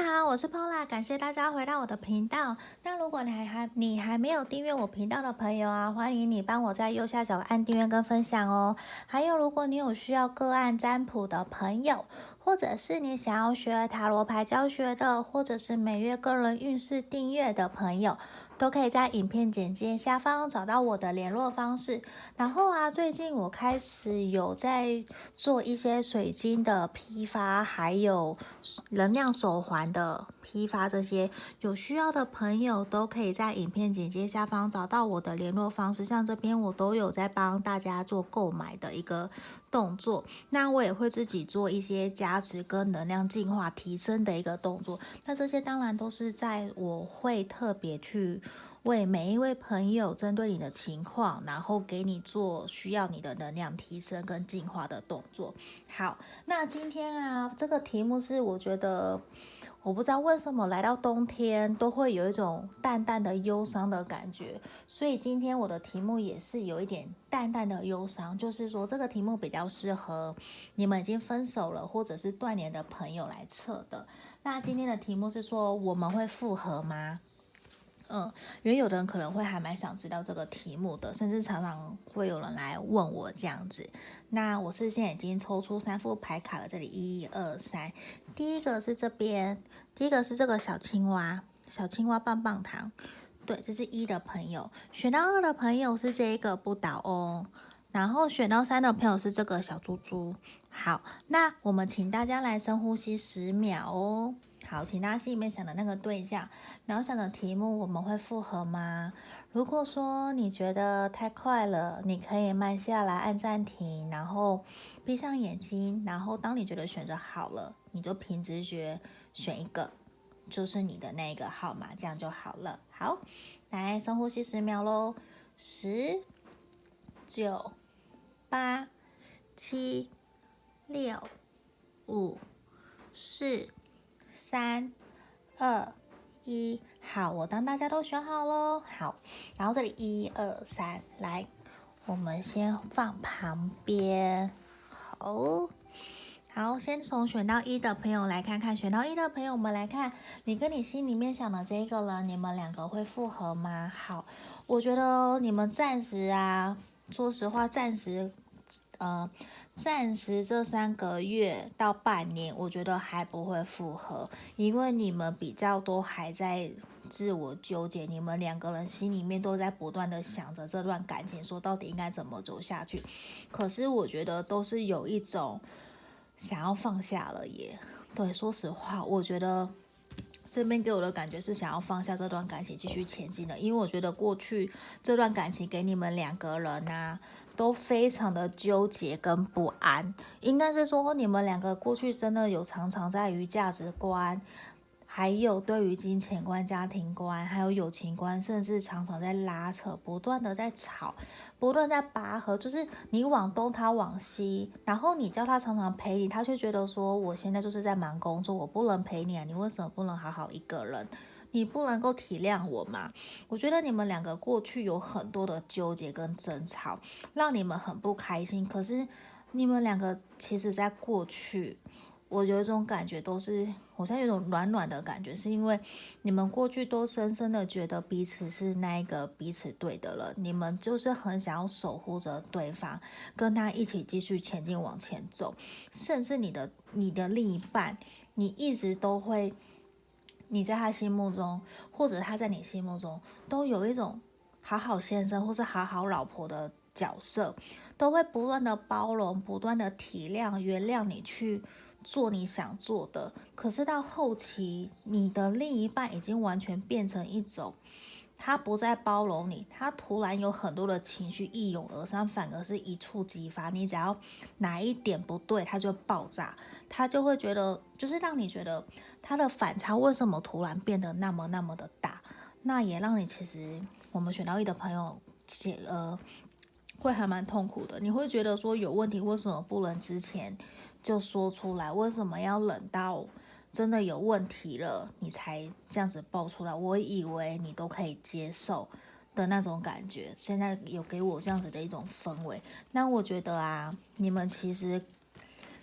大家好，我是 Pola，感谢大家回到我的频道。那如果你还还你还没有订阅我频道的朋友啊，欢迎你帮我在右下角按订阅跟分享哦。还有，如果你有需要个案占卜的朋友，或者是你想要学塔罗牌教学的，或者是每月个人运势订阅的朋友。都可以在影片简介下方找到我的联络方式。然后啊，最近我开始有在做一些水晶的批发，还有能量手环的批发，这些有需要的朋友都可以在影片简介下方找到我的联络方式。像这边我都有在帮大家做购买的一个动作。那我也会自己做一些加持跟能量净化提升的一个动作。那这些当然都是在我会特别去。为每一位朋友针对你的情况，然后给你做需要你的能量提升跟净化的动作。好，那今天啊，这个题目是我觉得，我不知道为什么来到冬天都会有一种淡淡的忧伤的感觉，所以今天我的题目也是有一点淡淡的忧伤，就是说这个题目比较适合你们已经分手了或者是断联的朋友来测的。那今天的题目是说，我们会复合吗？嗯，因为有的人可能会还蛮想知道这个题目的，甚至常常会有人来问我这样子。那我是现在已经抽出三副牌卡了，这里一二三，第一个是这边，第一个是这个小青蛙，小青蛙棒棒糖，对，这是一的朋友。选到二的朋友是这一个不倒翁，然后选到三的朋友是这个小猪猪。好，那我们请大家来深呼吸十秒哦。好，请大家心里面想的那个对象，然后想的题目，我们会复合吗？如果说你觉得太快了，你可以慢下来按暂停，然后闭上眼睛，然后当你觉得选择好了，你就凭直觉选一个，就是你的那个号码，这样就好了。好，来深呼吸十秒喽，十、九、八、七、六、五、四。三、二、一，好，我当大家都选好喽。好，然后这里一二三，来，我们先放旁边。好，好，先从选到一的朋友来看看，选到一的朋友，我们来看你跟你心里面想的这个人，你们两个会复合吗？好，我觉得你们暂时啊，说实话，暂时，呃。暂时这三个月到半年，我觉得还不会复合，因为你们比较多还在自我纠结，你们两个人心里面都在不断的想着这段感情，说到底应该怎么走下去。可是我觉得都是有一种想要放下了耶。对，说实话，我觉得这边给我的感觉是想要放下这段感情，继续前进的，因为我觉得过去这段感情给你们两个人啊。都非常的纠结跟不安，应该是说你们两个过去真的有常常在于价值观，还有对于金钱观、家庭观，还有友情观，甚至常常在拉扯，不断的在吵，不断在拔河，就是你往东，他往西，然后你叫他常常陪你，他却觉得说我现在就是在忙工作，我不能陪你啊，你为什么不能好好一个人？你不能够体谅我吗？我觉得你们两个过去有很多的纠结跟争吵，让你们很不开心。可是你们两个其实，在过去，我有一种感觉，都是我现在有种暖暖的感觉，是因为你们过去都深深的觉得彼此是那一个彼此对的人，你们就是很想要守护着对方，跟他一起继续前进往前走，甚至你的你的另一半，你一直都会。你在他心目中，或者他在你心目中，都有一种好好先生或是好好老婆的角色，都会不断的包容、不断的体谅、原谅你去做你想做的。可是到后期，你的另一半已经完全变成一种，他不再包容你，他突然有很多的情绪一涌而上，反而是一触即发。你只要哪一点不对，他就爆炸，他就会觉得，就是让你觉得。他的反差为什么突然变得那么那么的大？那也让你其实我们选到一的朋友，其呃会还蛮痛苦的。你会觉得说有问题，为什么不能之前就说出来？为什么要冷到真的有问题了你才这样子爆出来？我以为你都可以接受的那种感觉，现在有给我这样子的一种氛围。那我觉得啊，你们其实。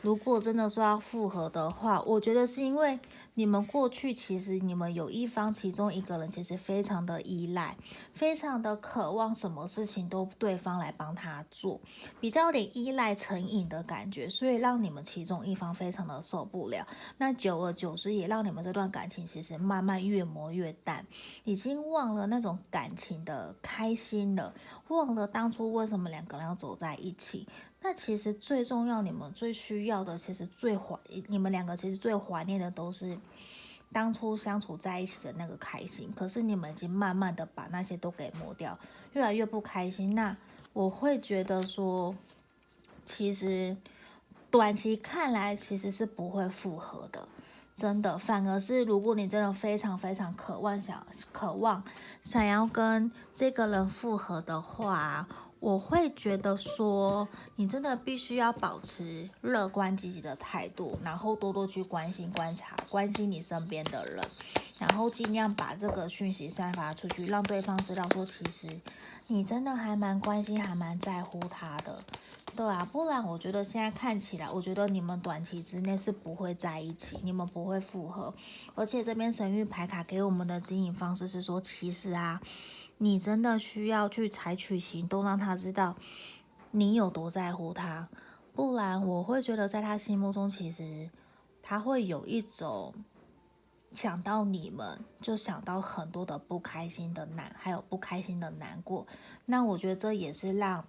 如果真的说要复合的话，我觉得是因为你们过去其实你们有一方其中一个人其实非常的依赖，非常的渴望什么事情都对方来帮他做，比较有点依赖成瘾的感觉，所以让你们其中一方非常的受不了。那久而久之也让你们这段感情其实慢慢越磨越淡，已经忘了那种感情的开心了，忘了当初为什么两个人要走在一起。那其实最重要，你们最需要的，其实最怀，你们两个其实最怀念的都是当初相处在一起的那个开心。可是你们已经慢慢的把那些都给抹掉，越来越不开心。那我会觉得说，其实短期看来其实是不会复合的，真的。反而是如果你真的非常非常渴望想渴望想要跟这个人复合的话。我会觉得说，你真的必须要保持乐观积极的态度，然后多多去关心、观察、关心你身边的人，然后尽量把这个讯息散发出去，让对方知道说，其实你真的还蛮关心、还蛮在乎他的，对啊，不然我觉得现在看起来，我觉得你们短期之内是不会在一起，你们不会复合，而且这边神諭牌卡给我们的指引方式是说，其实啊。你真的需要去采取行动，让他知道你有多在乎他，不然我会觉得在他心目中，其实他会有一种想到你们就想到很多的不开心的难，还有不开心的难过。那我觉得这也是让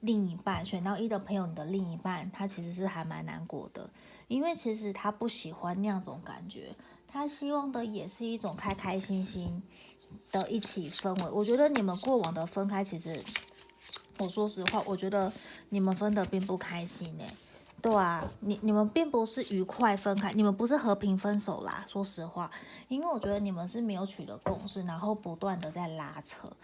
另一半选到一的朋友，你的另一半他其实是还蛮难过的，因为其实他不喜欢那样种感觉。他希望的也是一种开开心心的一起氛围。我觉得你们过往的分开，其实我说实话，我觉得你们分得并不开心呢。对啊，你你们并不是愉快分开，你们不是和平分手啦。说实话，因为我觉得你们是没有取得共识，然后不断的在拉扯。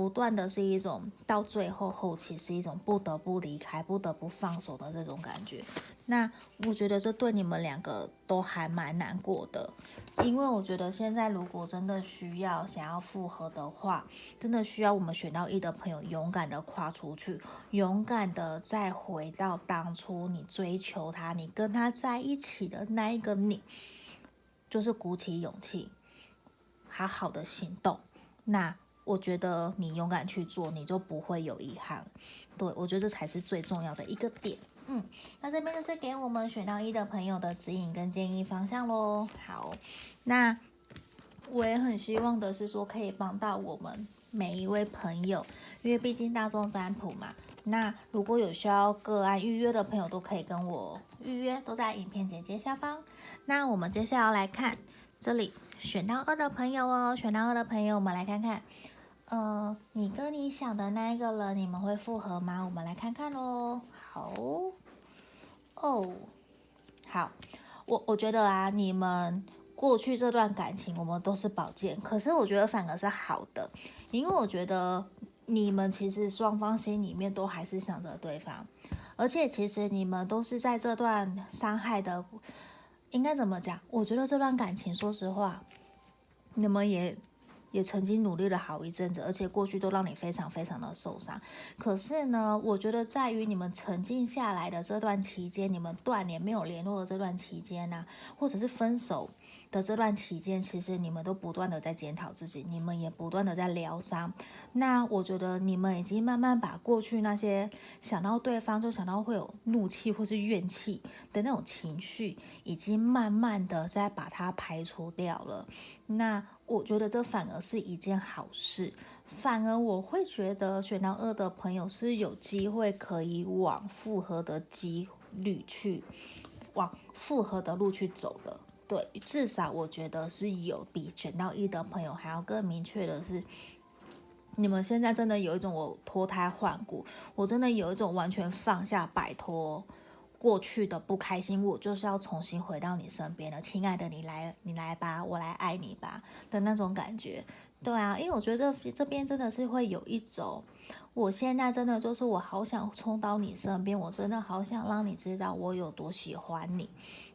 不断的是一种到最后后期是一种不得不离开、不得不放手的这种感觉。那我觉得这对你们两个都还蛮难过的，因为我觉得现在如果真的需要想要复合的话，真的需要我们选到一的朋友勇敢的跨出去，勇敢的再回到当初你追求他、你跟他在一起的那一个你，就是鼓起勇气，好好的行动。那。我觉得你勇敢去做，你就不会有遗憾。对，我觉得这才是最重要的一个点。嗯，那这边就是给我们选到一的朋友的指引跟建议方向喽。好，那我也很希望的是说可以帮到我们每一位朋友，因为毕竟大众占卜嘛。那如果有需要个案预约的朋友，都可以跟我预约，都在影片简介下方。那我们接下来来看这里选到二的朋友哦，选到二的朋友，我们来看看。呃，你跟你想的那一个人，你们会复合吗？我们来看看喽。好，哦，好，我我觉得啊，你们过去这段感情，我们都是宝剑，可是我觉得反而是好的，因为我觉得你们其实双方心里面都还是想着对方，而且其实你们都是在这段伤害的，应该怎么讲？我觉得这段感情，说实话，你们也。也曾经努力了好一阵子，而且过去都让你非常非常的受伤。可是呢，我觉得在于你们沉静下来的这段期间，你们断联没有联络的这段期间呢、或者是分手的这段期间，其实你们都不断的在检讨自己，你们也不断的在疗伤。那我觉得你们已经慢慢把过去那些想到对方就想到会有怒气或是怨气的那种情绪，已经慢慢的在把它排除掉了。那我觉得这反而是一件好事，反而我会觉得选到二的朋友是有机会可以往复合的几率去，往复合的路去走的。对，至少我觉得是有比选到一的朋友还要更明确的是，你们现在真的有一种我脱胎换骨，我真的有一种完全放下摆脱过去的不开心，我就是要重新回到你身边了，亲爱的，你来，你来吧，我来爱你吧的那种感觉。对啊，因为我觉得这这边真的是会有一种。我现在真的就是我好想冲到你身边，我真的好想让你知道我有多喜欢你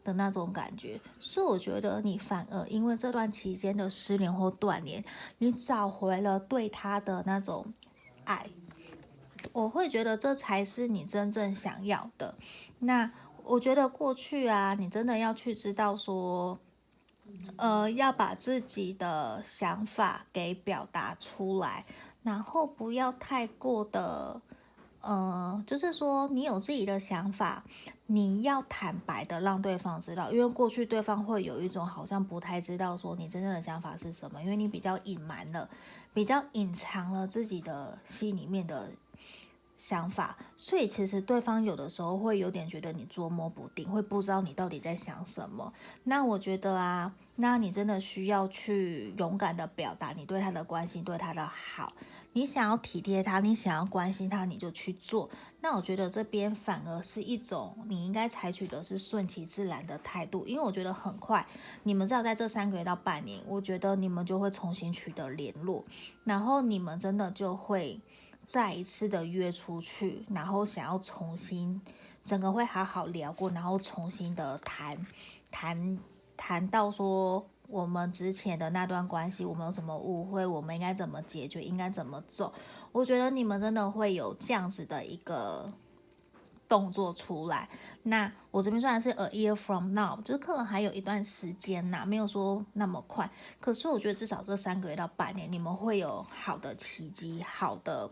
的那种感觉。所以我觉得你反而因为这段期间的失联或断联，你找回了对他的那种爱。我会觉得这才是你真正想要的。那我觉得过去啊，你真的要去知道说，呃，要把自己的想法给表达出来，然后不要太过的，呃，就是说你有自己的想法，你要坦白的让对方知道，因为过去对方会有一种好像不太知道说你真正的想法是什么，因为你比较隐瞒了，比较隐藏了自己的心里面的。想法，所以其实对方有的时候会有点觉得你捉摸不定，会不知道你到底在想什么。那我觉得啊，那你真的需要去勇敢的表达你对他的关心，对他的好。你想要体贴他，你想要关心他，你就去做。那我觉得这边反而是一种你应该采取的是顺其自然的态度，因为我觉得很快，你们知道在这三个月到半年，我觉得你们就会重新取得联络，然后你们真的就会。再一次的约出去，然后想要重新整个会好好聊过，然后重新的谈谈谈到说我们之前的那段关系，我们有什么误会，我们应该怎么解决，应该怎么走？我觉得你们真的会有这样子的一个动作出来。那我这边虽然是 a year from now，就是可能还有一段时间呐，没有说那么快。可是我觉得至少这三个月到半年，你们会有好的契机，好的。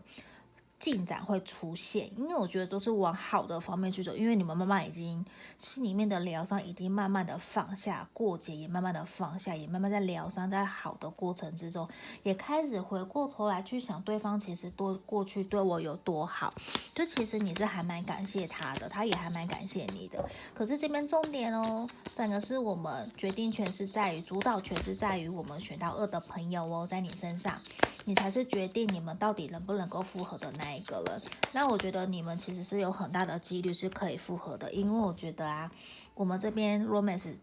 进展会出现，因为我觉得都是往好的方面去走，因为你们妈妈已经心里面的疗伤已经慢慢的放下，过节也慢慢的放下，也慢慢在疗伤，在好的过程之中，也开始回过头来去想对方其实多过去对我有多好，就其实你是还蛮感谢他的，他也还蛮感谢你的。可是这边重点哦，整个是我们决定权是在于主导权是在于我们选到二的朋友哦，在你身上。你才是决定你们到底能不能够复合的那一个人。那我觉得你们其实是有很大的几率是可以复合的，因为我觉得啊，我们这边 romance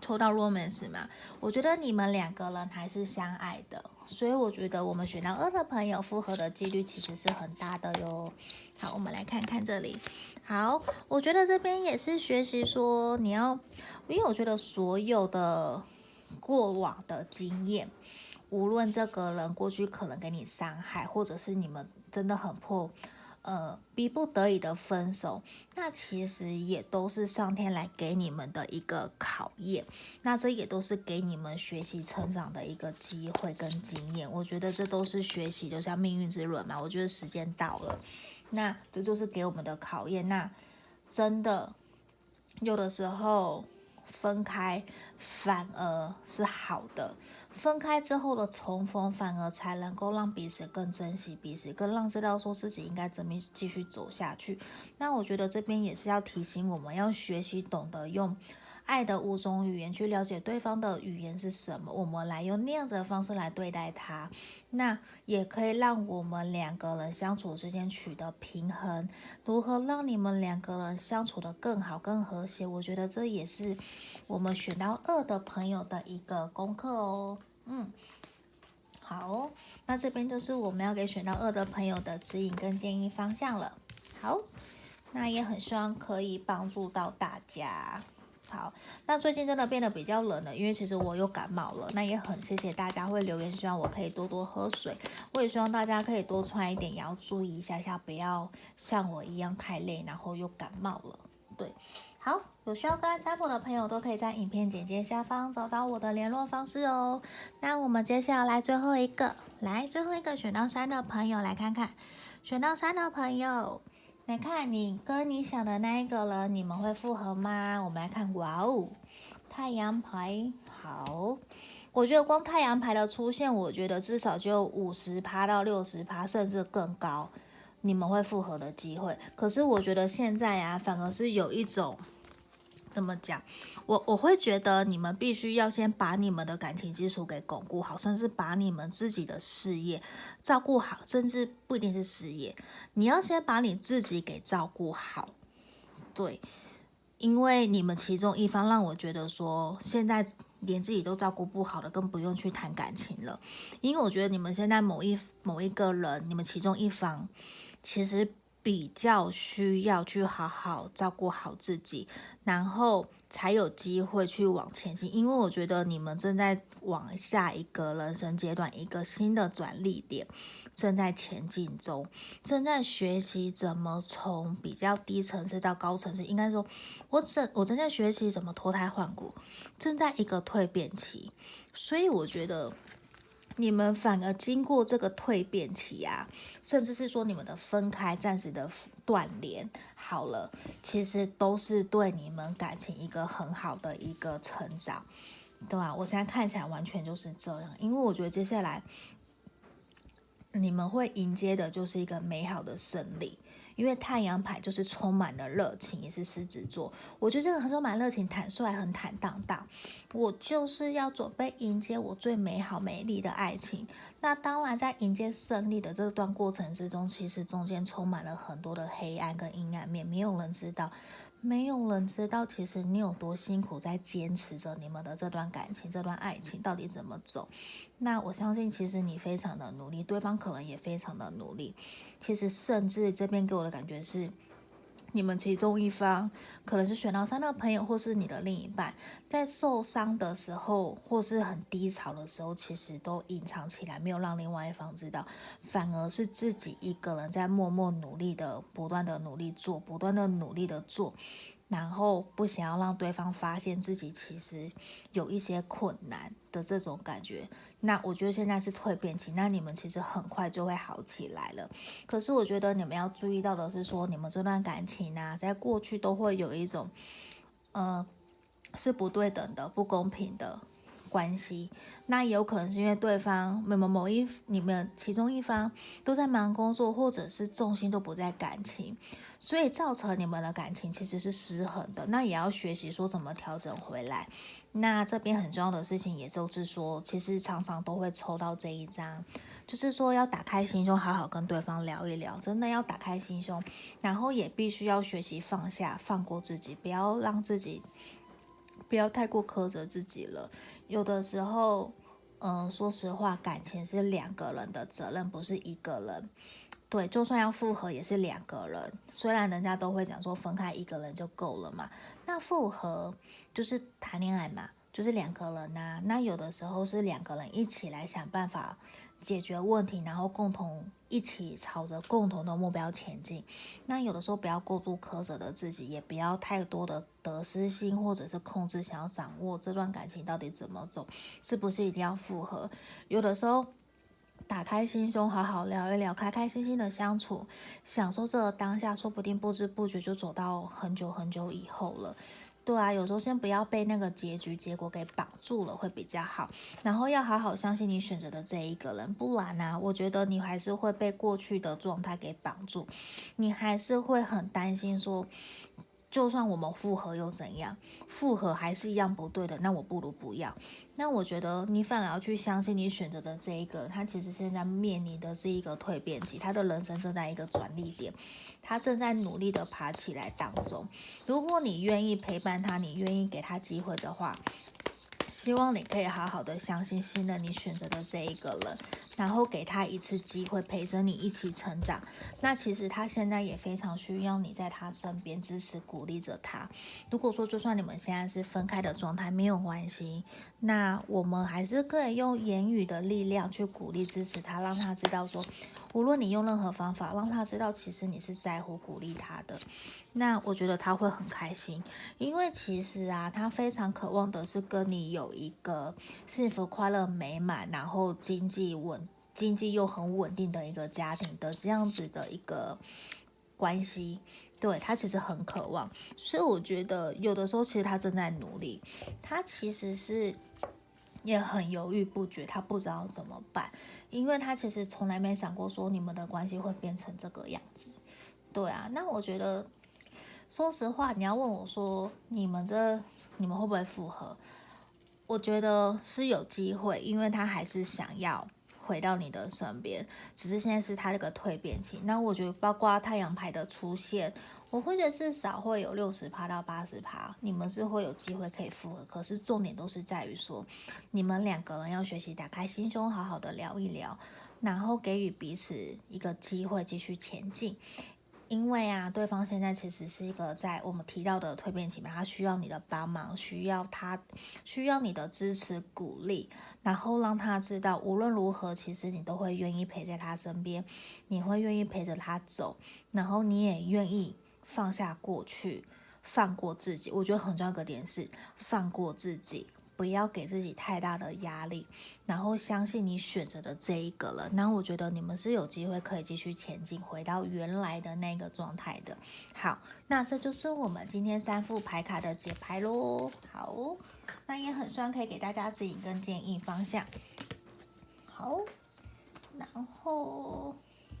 抽到 romance 嘛，我觉得你们两个人还是相爱的，所以我觉得我们选到二的朋友复合的几率其实是很大的哟。好，我们来看看这里。好，我觉得这边也是学习说你要，因为我觉得所有的过往的经验。无论这个人过去可能给你伤害，或者是你们真的很迫，呃，逼不得已的分手，那其实也都是上天来给你们的一个考验，那这也都是给你们学习成长的一个机会跟经验。我觉得这都是学习，就像命运之轮嘛。我觉得时间到了，那这就是给我们的考验。那真的有的时候分开反而是好的。分开之后的重逢，反而才能够让彼此更珍惜彼此，更让知道说自己应该怎么继续走下去。那我觉得这边也是要提醒我们，要学习懂得用爱的五种语言去了解对方的语言是什么，我们来用那样子的方式来对待他。那也可以让我们两个人相处之间取得平衡。如何让你们两个人相处得更好、更和谐？我觉得这也是我们选到二的朋友的一个功课哦。嗯，好，那这边就是我们要给选到二的朋友的指引跟建议方向了。好，那也很希望可以帮助到大家。好，那最近真的变得比较冷了，因为其实我又感冒了。那也很谢谢大家会留言，希望我可以多多喝水。我也希望大家可以多穿一点，也要注意一下下，不要像我一样太累，然后又感冒了。对。好，有需要个案占卜的朋友都可以在影片简介下方找到我的联络方式哦。那我们接下来最后一个，来最后一个选到三的朋友来看看，选到三的朋友来看你跟你想的那一个人，你们会复合吗？我们来看，哇哦，太阳牌，好，我觉得光太阳牌的出现，我觉得至少就五十趴到六十趴，甚至更高，你们会复合的机会。可是我觉得现在啊，反而是有一种。怎么讲？我我会觉得你们必须要先把你们的感情基础给巩固好，甚至把你们自己的事业照顾好，甚至不一定是事业，你要先把你自己给照顾好。对，因为你们其中一方让我觉得说，现在连自己都照顾不好了，更不用去谈感情了。因为我觉得你们现在某一某一个人，你们其中一方，其实。比较需要去好好照顾好自己，然后才有机会去往前进。因为我觉得你们正在往下一个人生阶段，一个新的转捩点。正在前进中，正在学习怎么从比较低层次到高层次。应该说，我正我正在学习怎么脱胎换骨，正在一个蜕变期。所以我觉得你们反而经过这个蜕变期啊，甚至是说你们的分开、暂时的断联，好了，其实都是对你们感情一个很好的一个成长，对吧？我现在看起来完全就是这样，因为我觉得接下来。你们会迎接的就是一个美好的胜利，因为太阳牌就是充满了热情，也是狮子座。我觉得这个很充满热情，坦率，很坦荡荡。我就是要准备迎接我最美好、美丽的爱情。那当然，在迎接胜利的这段过程之中，其实中间充满了很多的黑暗跟阴暗面，没有人知道。没有人知道，其实你有多辛苦，在坚持着你们的这段感情、这段爱情到底怎么走。那我相信，其实你非常的努力，对方可能也非常的努力。其实，甚至这边给我的感觉是。你们其中一方可能是选到三的朋友，或是你的另一半，在受伤的时候，或是很低潮的时候，其实都隐藏起来，没有让另外一方知道，反而是自己一个人在默默努力的，不断的努力做，不断的努力的做。然后不想要让对方发现自己其实有一些困难的这种感觉，那我觉得现在是蜕变期，那你们其实很快就会好起来了。可是我觉得你们要注意到的是说，你们这段感情啊，在过去都会有一种，呃，是不对等的、不公平的。关系，那也有可能是因为对方某某某一你们其中一方都在忙工作，或者是重心都不在感情，所以造成你们的感情其实是失衡的。那也要学习说怎么调整回来。那这边很重要的事情，也就是说，其实常常都会抽到这一张，就是说要打开心胸，好好跟对方聊一聊，真的要打开心胸，然后也必须要学习放下，放过自己，不要让自己不要太过苛责自己了。有的时候，嗯、说实话，感情是两个人的责任，不是一个人。对，就算要复合，也是两个人。虽然人家都会讲说分开一个人就够了嘛，那复合就是谈恋爱嘛，就是两个人呐、那有的时候是两个人一起来想办法。解决问题，然后共同一起朝着共同的目标前进。那有的时候不要过度苛责的自己，也不要太多的得失心或者是控制，想要掌握这段感情到底怎么走，是不是一定要复合？有的时候打开心胸，好好聊一聊，开开心心的相处，享受这当下，说不定不知不觉就走到很久很久以后了。对啊，有时候先不要被那个结局结果给绑住了，会比较好。然后要好好相信你选择的这一个人，不然呢、我觉得你还是会被过去的状态给绑住，你还是会很担心说。就算我们复合又怎样？复合还是一样不对的，那我不如不要。那我觉得你反而要去相信你选择的这一个，他其实现在面临的是一个蜕变期，他的人生正在一个转捩点，他正在努力的爬起来当中。如果你愿意陪伴他，你愿意给他机会的话。希望你可以好好的相信、信任你选择的这一个人，然后给他一次机会，陪着你一起成长。那其实他现在也非常需要你在他身边支持、鼓励着他。如果说就算你们现在是分开的状态，没有关系，那我们还是可以用言语的力量去鼓励、支持他，让他知道说。无论你用任何方法让他知道，其实你是在乎、鼓励他的，那我觉得他会很开心，因为其实啊，他非常渴望的是跟你有一个幸福、快乐、美满，然后经济稳、经济又很稳定的一个家庭的这样子的一个关系。对，他其实很渴望，所以我觉得有的时候其实他正在努力，他其实是。也很犹豫不决，他不知道怎么办，因为他其实从来没想过说你们的关系会变成这个样子。对啊，那我觉得，说实话，你要问我说你们这你们会不会复合？我觉得是有机会，因为他还是想要回到你的身边，只是现在是他这个蜕变期。那我觉得，包括太阳牌的出现。我会觉得至少会有六十趴到八十趴，你们是会有机会可以复合。可是重点都是在于说，你们两个人要学习打开心胸，好好的聊一聊，然后给予彼此一个机会继续前进。因为啊，对方现在其实是一个在我们提到的蜕变期嘛，他需要你的帮忙，需要他需要你的支持鼓励，然后让他知道无论如何，其实你都会愿意陪在他身边，你会愿意陪着他走，然后你也愿意放下过去，放过自己。我觉得很重要的点是放过自己。不要给自己太大的压力，然后相信你选择的这一个了。那我觉得你们是有机会可以继续前进，回到原来的那个状态的。好，那这就是我们今天三副牌卡的解牌喽。好，那也很希望可以给大家指引跟建议方向。好，然后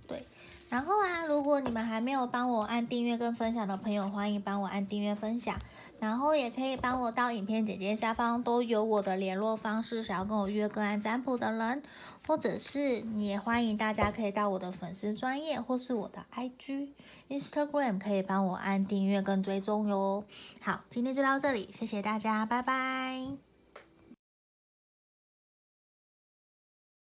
对，然后啊，如果你们还没有帮我按订阅跟分享的朋友，欢迎帮我按订阅分享。然后也可以帮我到影片简介下方都有我的联络方式，想要跟我约个案占卜的人，或者是你也欢迎大家可以到我的粉丝专页或是我的 IG、Instagram 可以帮我按订阅跟追踪哟。好，今天就到这里，谢谢大家，拜拜。